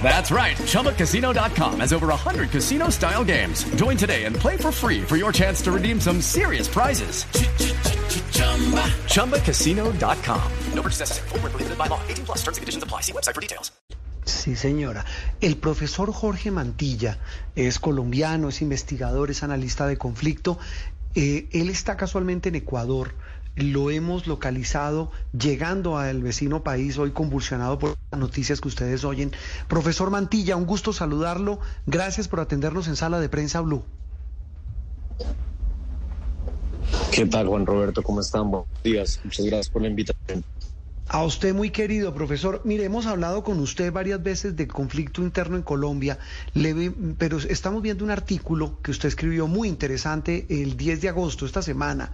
That's right. ChumbaCasino.com has over 100 casino style games. Join today and play for free for your chance to redeem some serious prizes. ChumbaCasino.com. No purchase necessary. Full prohibited by law. 18 plus terms and conditions apply. See website for details. Sí, señora. El profesor Jorge Mantilla es colombiano, es investigador, es analista de conflicto. Eh, él está casualmente en Ecuador. Lo hemos localizado llegando al vecino país, hoy convulsionado por las noticias que ustedes oyen. Profesor Mantilla, un gusto saludarlo. Gracias por atendernos en Sala de Prensa Blue. ¿Qué tal, Juan Roberto? ¿Cómo están? Buenos días. Muchas gracias por la invitación. A usted muy querido profesor, mire, hemos hablado con usted varias veces de conflicto interno en Colombia, le, pero estamos viendo un artículo que usted escribió muy interesante el 10 de agosto, esta semana,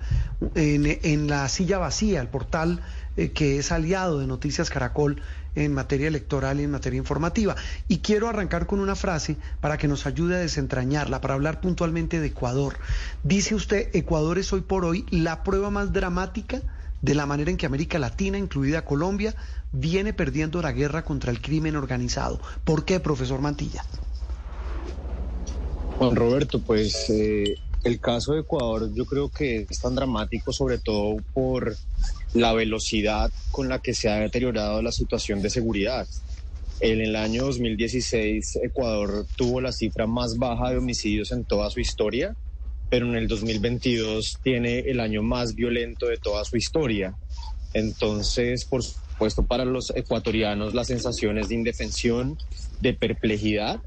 en, en La Silla Vacía, el portal eh, que es aliado de Noticias Caracol en materia electoral y en materia informativa. Y quiero arrancar con una frase para que nos ayude a desentrañarla, para hablar puntualmente de Ecuador. Dice usted, Ecuador es hoy por hoy la prueba más dramática de la manera en que América Latina, incluida Colombia, viene perdiendo la guerra contra el crimen organizado. ¿Por qué, profesor Mantilla? Juan Roberto, pues eh, el caso de Ecuador yo creo que es tan dramático sobre todo por la velocidad con la que se ha deteriorado la situación de seguridad. En el año 2016 Ecuador tuvo la cifra más baja de homicidios en toda su historia pero en el 2022 tiene el año más violento de toda su historia. Entonces, por supuesto, para los ecuatorianos las sensaciones de indefensión, de perplejidad,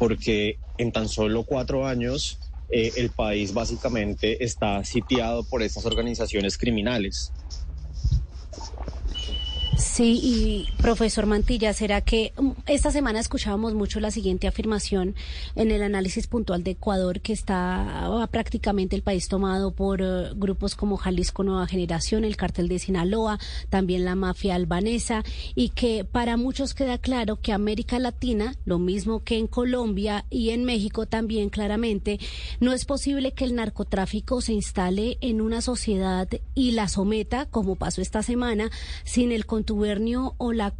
porque en tan solo cuatro años eh, el país básicamente está sitiado por estas organizaciones criminales. Sí, y profesor Mantilla, ¿será que mm, esta semana escuchábamos mucho la siguiente afirmación en el análisis puntual de Ecuador, que está ah, prácticamente el país tomado por eh, grupos como Jalisco Nueva Generación, el cartel de Sinaloa, también la mafia albanesa, y que para muchos queda claro que América Latina, lo mismo que en Colombia y en México también claramente, no es posible que el narcotráfico se instale en una sociedad y la someta, como pasó esta semana, sin el control o la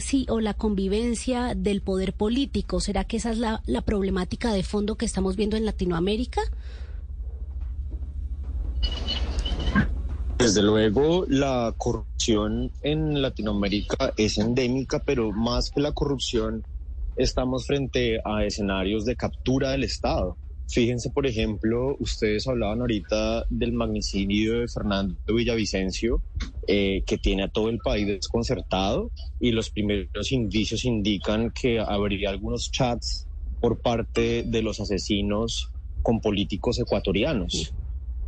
sí o la convivencia del poder político. ¿Será que esa es la, la problemática de fondo que estamos viendo en Latinoamérica? Desde luego, la corrupción en Latinoamérica es endémica, pero más que la corrupción, estamos frente a escenarios de captura del Estado. Fíjense, por ejemplo, ustedes hablaban ahorita del magnicidio de Fernando Villavicencio, eh, que tiene a todo el país desconcertado y los primeros indicios indican que habría algunos chats por parte de los asesinos con políticos ecuatorianos.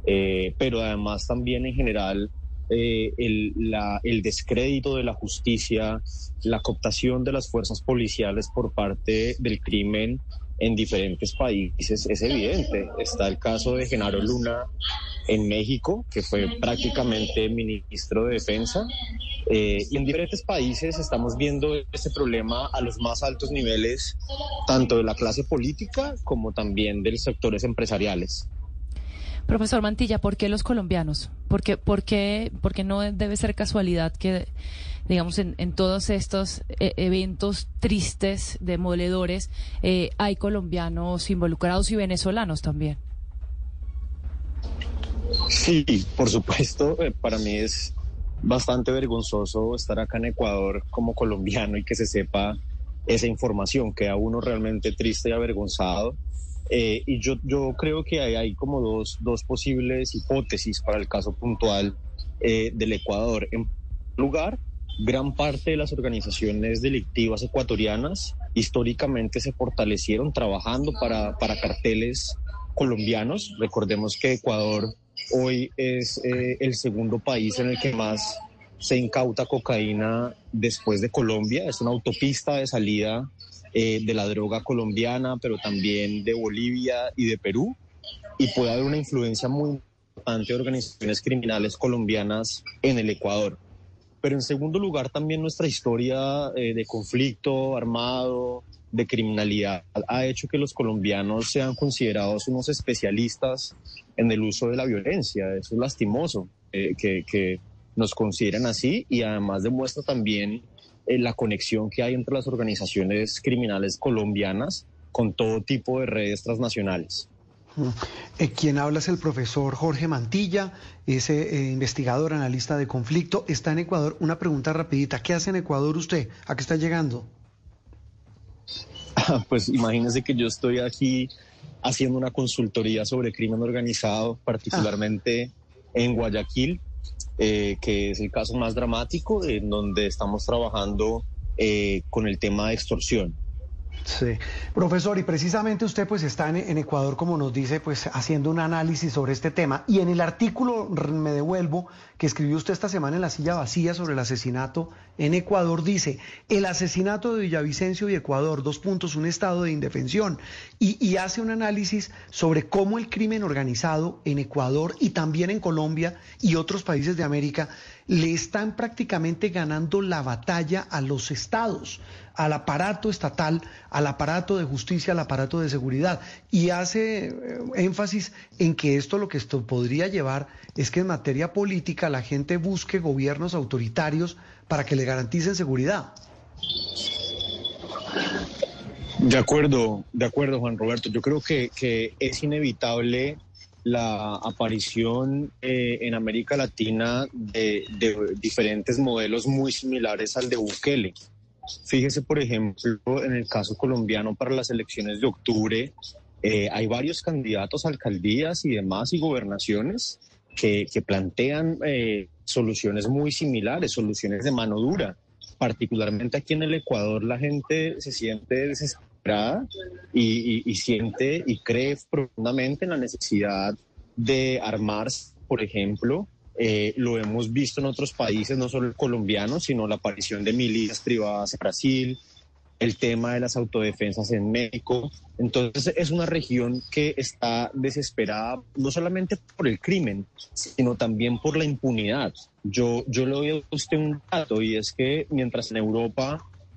Eh, pero además también en general eh, el, el, descrédito de la justicia, la cooptación de las fuerzas policiales por parte del crimen en diferentes países es evidente. Está el caso de Genaro Luna en México, que fue prácticamente ministro de Defensa. Eh, y en diferentes países estamos viendo este problema a los más altos niveles, tanto de la clase política como también de los sectores empresariales. Profesor Mantilla, ¿por qué los colombianos? ¿Por qué, por qué, porque no debe ser casualidad que, digamos, en, todos estos eh, eventos tristes, demoledores, eh, hay colombianos involucrados y venezolanos también? Sí, por supuesto, eh, para mí es bastante vergonzoso estar acá en Ecuador como colombiano y que se sepa esa información, queda uno realmente triste y avergonzado. Eh, y yo, yo creo que hay, hay como dos, dos posibles hipótesis para el caso puntual del Ecuador. En lugar, gran parte de las organizaciones delictivas ecuatorianas históricamente se fortalecieron trabajando para, para carteles colombianos. Recordemos que Ecuador hoy es eh, el segundo país en el que más se incauta cocaína después de Colombia. Es una autopista de salida eh, de la droga colombiana, pero también de Bolivia y de Perú. Y puede haber una influencia muy importante de organizaciones criminales colombianas en el Ecuador. Pero en segundo lugar, también nuestra historia eh, de conflicto armado, de criminalidad, ha hecho que los colombianos sean considerados unos especialistas en el uso de la violencia. Eso es lastimoso, eh, que, que nos consideren así y además demuestra también eh, la conexión que hay entre las organizaciones criminales colombianas con todo tipo de redes transnacionales. Eh, quien habla es el profesor Jorge Mantilla, es eh, investigador, analista de conflicto, está en Ecuador. Una pregunta rapidita, ¿qué hace en Ecuador usted? ¿A qué está llegando? Pues imagínese que yo estoy aquí haciendo una consultoría sobre crimen organizado, particularmente en Guayaquil, eh, que es el caso más dramático, en donde estamos trabajando eh, con el tema de extorsión. Sí, profesor, y precisamente usted pues está en, Ecuador, como nos dice, pues haciendo un análisis sobre este tema. Y en el artículo, me devuelvo, que escribió usted esta semana en La Silla Vacía sobre el asesinato en Ecuador, dice, el asesinato de Villavicencio y Ecuador, dos puntos, un estado de indefensión. Y, hace un análisis sobre cómo el crimen organizado en Ecuador y también en Colombia y otros países de América le están prácticamente ganando la batalla a los estados, al aparato estatal, al aparato de justicia, al aparato de seguridad. Y hace eh, énfasis en que esto lo que esto podría llevar es que en materia política la gente busque gobiernos autoritarios para que le garanticen seguridad. De acuerdo, de acuerdo, Juan Roberto. Yo creo que, que es inevitable la aparición eh, en América Latina de, diferentes modelos muy similares al de Bukele. Fíjese, por ejemplo, en el caso colombiano para las elecciones de octubre, eh, hay varios candidatos alcaldías y demás y gobernaciones que, plantean eh, soluciones muy similares, soluciones de mano dura. Particularmente aquí en el Ecuador la gente se siente desesperada y, siente y cree profundamente en la necesidad de armarse, por ejemplo. Eh, lo hemos visto en otros países, no solo el colombiano, sino la aparición de milicias privadas en Brasil, el tema de las autodefensas en México. Entonces es una región que está desesperada no solamente por el crimen, sino también por la impunidad. Yo, yo le doy a usted un dato y es que mientras en Europa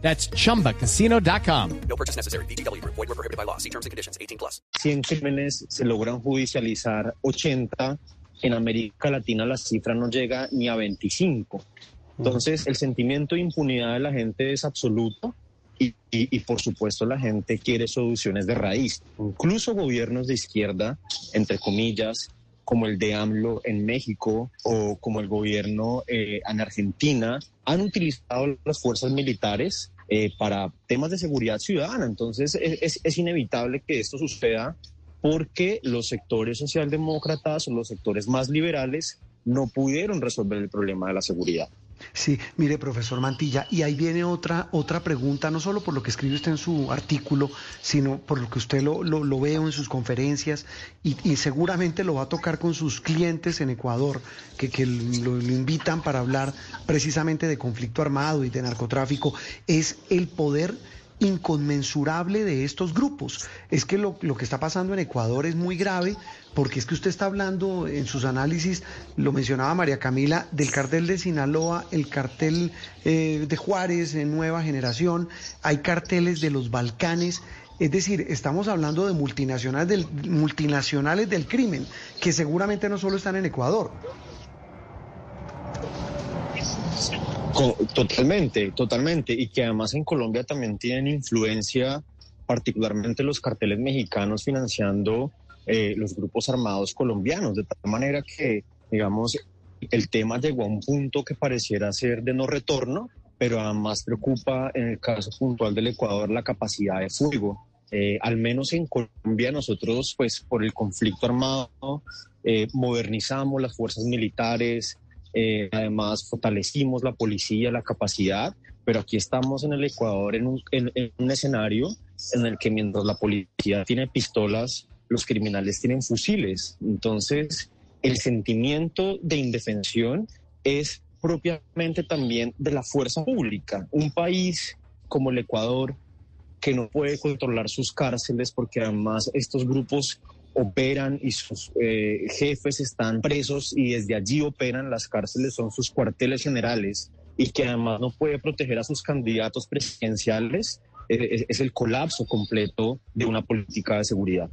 That's chumbacasino.com. No purchase necessary. BDW, void were prohibited by law. See terms and conditions 18 plus. 100 crímenes se logran judicializar 80. En América Latina la cifra no llega ni a 25. Entonces, el sentimiento de impunidad de la gente es absoluto y, y, y, por supuesto la gente quiere soluciones de raíz. Incluso gobiernos de izquierda, entre comillas, como el de AMLO en México o como el gobierno eh, en Argentina, han utilizado las fuerzas militares eh, para temas de seguridad ciudadana. Entonces es, es, inevitable que esto suceda porque los sectores socialdemócratas o los sectores más liberales no pudieron resolver el problema de la seguridad. Sí, mire, profesor Mantilla, y ahí viene otra, otra pregunta, no solo por lo que escribe usted en su artículo, sino por lo que usted lo, lo, veo en sus conferencias y, seguramente lo va a tocar con sus clientes en Ecuador, que, que lo, invitan para hablar precisamente de conflicto armado y de narcotráfico, es el poder inconmensurable de estos grupos. Es que lo, que está pasando en Ecuador es muy grave porque es que usted está hablando en sus análisis, lo mencionaba María Camila, del cartel de Sinaloa, el cartel eh, de Juárez en nueva generación, hay carteles de los Balcanes. Es decir, estamos hablando de multinacionales del, multinacionales del crimen, que seguramente no solo están en Ecuador. Totalmente, totalmente. Y que además en Colombia también tienen influencia, particularmente los carteles mexicanos financiando eh, los grupos armados colombianos, de tal manera que, digamos, el tema llegó a un punto que pareciera ser de no retorno, pero además preocupa en el caso puntual del Ecuador la capacidad de fuego. Eh, al menos en Colombia nosotros, pues por el conflicto armado, eh, modernizamos las fuerzas militares, eh, además fortalecimos la policía, la capacidad, pero aquí estamos en el Ecuador en un, en un escenario en el que mientras la policía tiene pistolas, los criminales tienen fusiles. Entonces, el sentimiento de indefensión es propiamente también de la fuerza pública. Un país como el Ecuador, que no puede controlar sus cárceles porque además estos grupos operan y sus eh, jefes están presos y desde allí operan, las cárceles son sus cuarteles generales y que además no puede proteger a sus candidatos presidenciales, eh, es el colapso completo de una política de seguridad.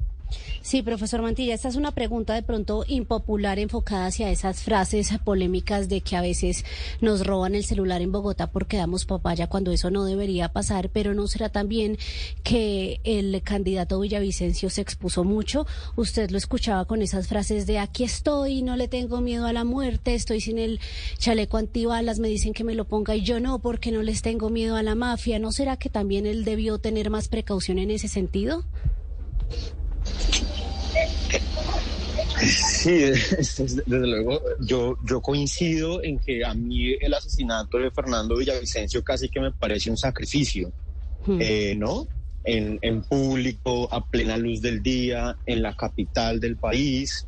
Sí, profesor Mantilla, esta es una pregunta de pronto impopular enfocada hacia esas frases polémicas de que a veces nos roban el celular en Bogotá porque damos papaya cuando eso no debería pasar, pero no será también que el candidato Villavicencio se expuso mucho. Usted lo escuchaba con esas frases de aquí estoy, no le tengo miedo a la muerte, estoy sin el chaleco antibalas, me dicen que me lo ponga y yo no porque no les tengo miedo a la mafia. ¿No será que también él debió tener más precaución en ese sentido? Sí, desde luego, yo, yo coincido en que a mí el asesinato de Fernando Villavicencio casi que me parece un sacrificio, hmm. eh, ¿no? En, en, público, a plena luz del día, en la capital del país.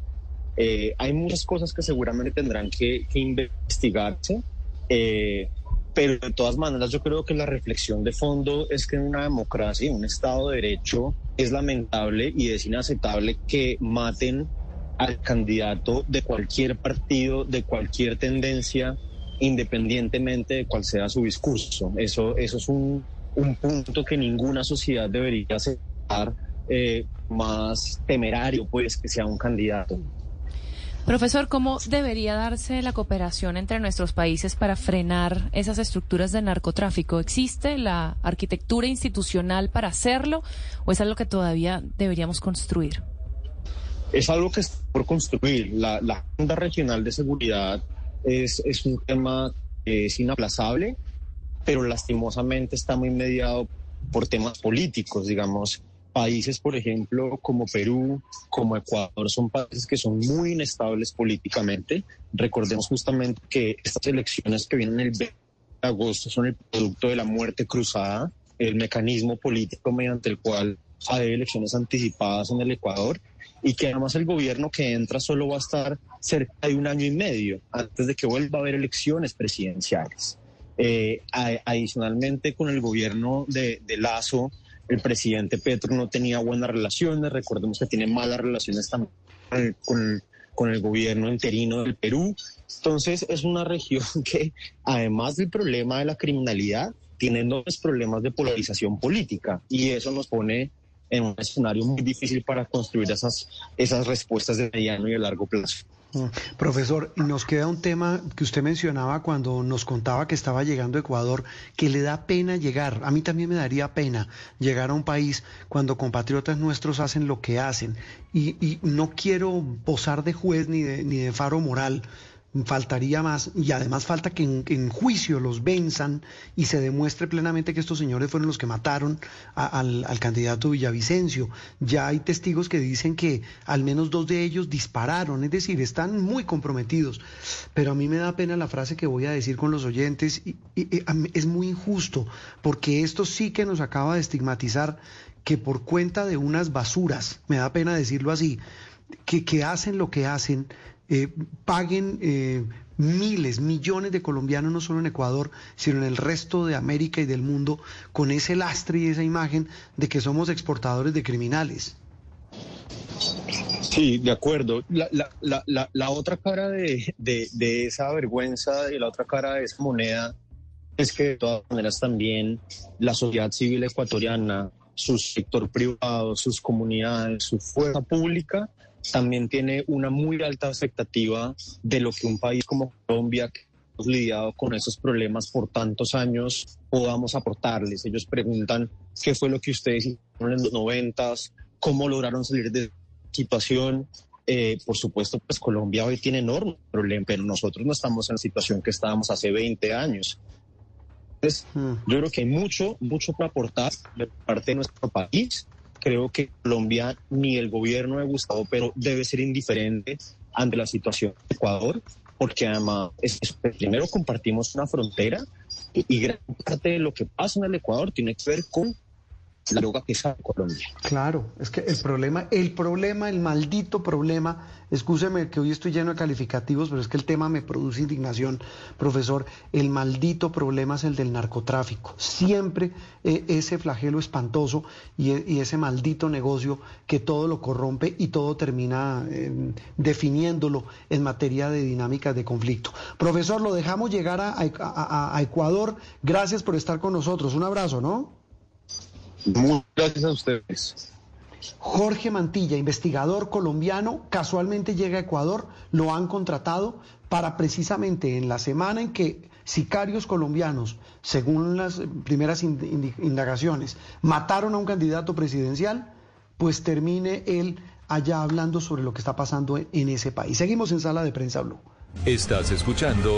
Eh, hay muchas cosas que seguramente tendrán que, que investigarse. Eh, pero de todas maneras yo creo que la reflexión de fondo es que en una democracia, en un Estado de Derecho, es lamentable y es inaceptable que maten al candidato de cualquier partido, de cualquier tendencia, independientemente de cuál sea su discurso. Eso, eso es un, punto que ninguna sociedad debería aceptar eh, más temerario, pues, que sea un candidato. Profesor, ¿cómo debería darse la cooperación entre nuestros países para frenar esas estructuras de narcotráfico? ¿Existe la arquitectura institucional para hacerlo o es algo que todavía deberíamos construir? Es algo que está por construir. La, la Agenda Regional de Seguridad es, es un tema que es inaplazable, pero lastimosamente está muy mediado por temas políticos, digamos países, por ejemplo, como Perú, como Ecuador, son países que son muy inestables políticamente. Recordemos justamente que estas elecciones que vienen el 20 de agosto son el producto de la muerte cruzada, el mecanismo político mediante el cual hay elecciones anticipadas en el Ecuador y que además el gobierno que entra solo va a estar cerca de un año y medio antes de que vuelva a haber elecciones presidenciales. Eh, adicionalmente, con el gobierno de, de Lazo, el presidente Petro no tenía buenas relaciones, recordemos que tiene malas relaciones también con, con el gobierno interino del Perú. Entonces es una región que, además del problema de la criminalidad, tiene enormes problemas de polarización política y eso nos pone en un escenario muy difícil para construir esas, esas respuestas de mediano y de largo plazo. Profesor, nos queda un tema que usted mencionaba cuando nos contaba que estaba llegando a Ecuador, que le da pena llegar. A mí también me daría pena llegar a un país cuando compatriotas nuestros hacen lo que hacen. Y, y no quiero posar de juez ni de, ni de faro moral, faltaría más y además falta que en, juicio los venzan y se demuestre plenamente que estos señores fueron los que mataron al, candidato Villavicencio. Ya hay testigos que dicen que al menos dos de ellos dispararon, es decir, están muy comprometidos. Pero a mí me da pena la frase que voy a decir con los oyentes y, es muy injusto porque esto sí que nos acaba de estigmatizar que por cuenta de unas basuras, me da pena decirlo así, que hacen lo que hacen, eh, paguen eh, miles, millones de colombianos, no solo en Ecuador, sino en el resto de América y del mundo, con ese lastre y esa imagen de que somos exportadores de criminales. Sí, de acuerdo. La, la, la, la otra cara de, de, de, esa vergüenza y la otra cara de esa moneda es que de todas maneras también la sociedad civil ecuatoriana, su sector privado, sus comunidades, su fuerza pública también tiene una muy alta expectativa de lo que un país como Colombia, lidiado con esos problemas por tantos años podamos aportarles. Ellos preguntan qué fue lo que ustedes hicieron en los noventas, cómo lograron salir de situación. Eh, por supuesto, pues Colombia hoy tiene enormes problemas, pero nosotros no estamos en la situación que estábamos hace 20 años. Entonces, yo creo que hay mucho, mucho para aportar de parte de nuestro país. Creo que Colombia ni el gobierno de Gustavo pero debe ser indiferente ante la situación de Ecuador, porque además, es, primero compartimos una frontera y gran parte de lo que pasa en el Ecuador tiene que ver con la droga Colombia. Claro, es que el problema, el problema, el maldito problema, excúseme que hoy estoy lleno de calificativos, pero es que el tema me produce indignación, profesor, el maldito problema es el del narcotráfico. Siempre eh, ese flagelo espantoso y, e- y ese maldito negocio que todo lo corrompe y todo termina eh, definiéndolo en materia de dinámicas de conflicto. Profesor, lo dejamos llegar a Ecuador. Gracias por estar con nosotros. Un abrazo, ¿no? Muchas gracias a ustedes. Jorge Mantilla, investigador colombiano, casualmente llega a Ecuador, lo han contratado para precisamente en la semana en que sicarios colombianos, según las primeras indagaciones, mataron a un candidato presidencial, pues termine él allá hablando sobre lo que está pasando en, en ese país. Seguimos en Sala de Prensa Blue. Estás escuchando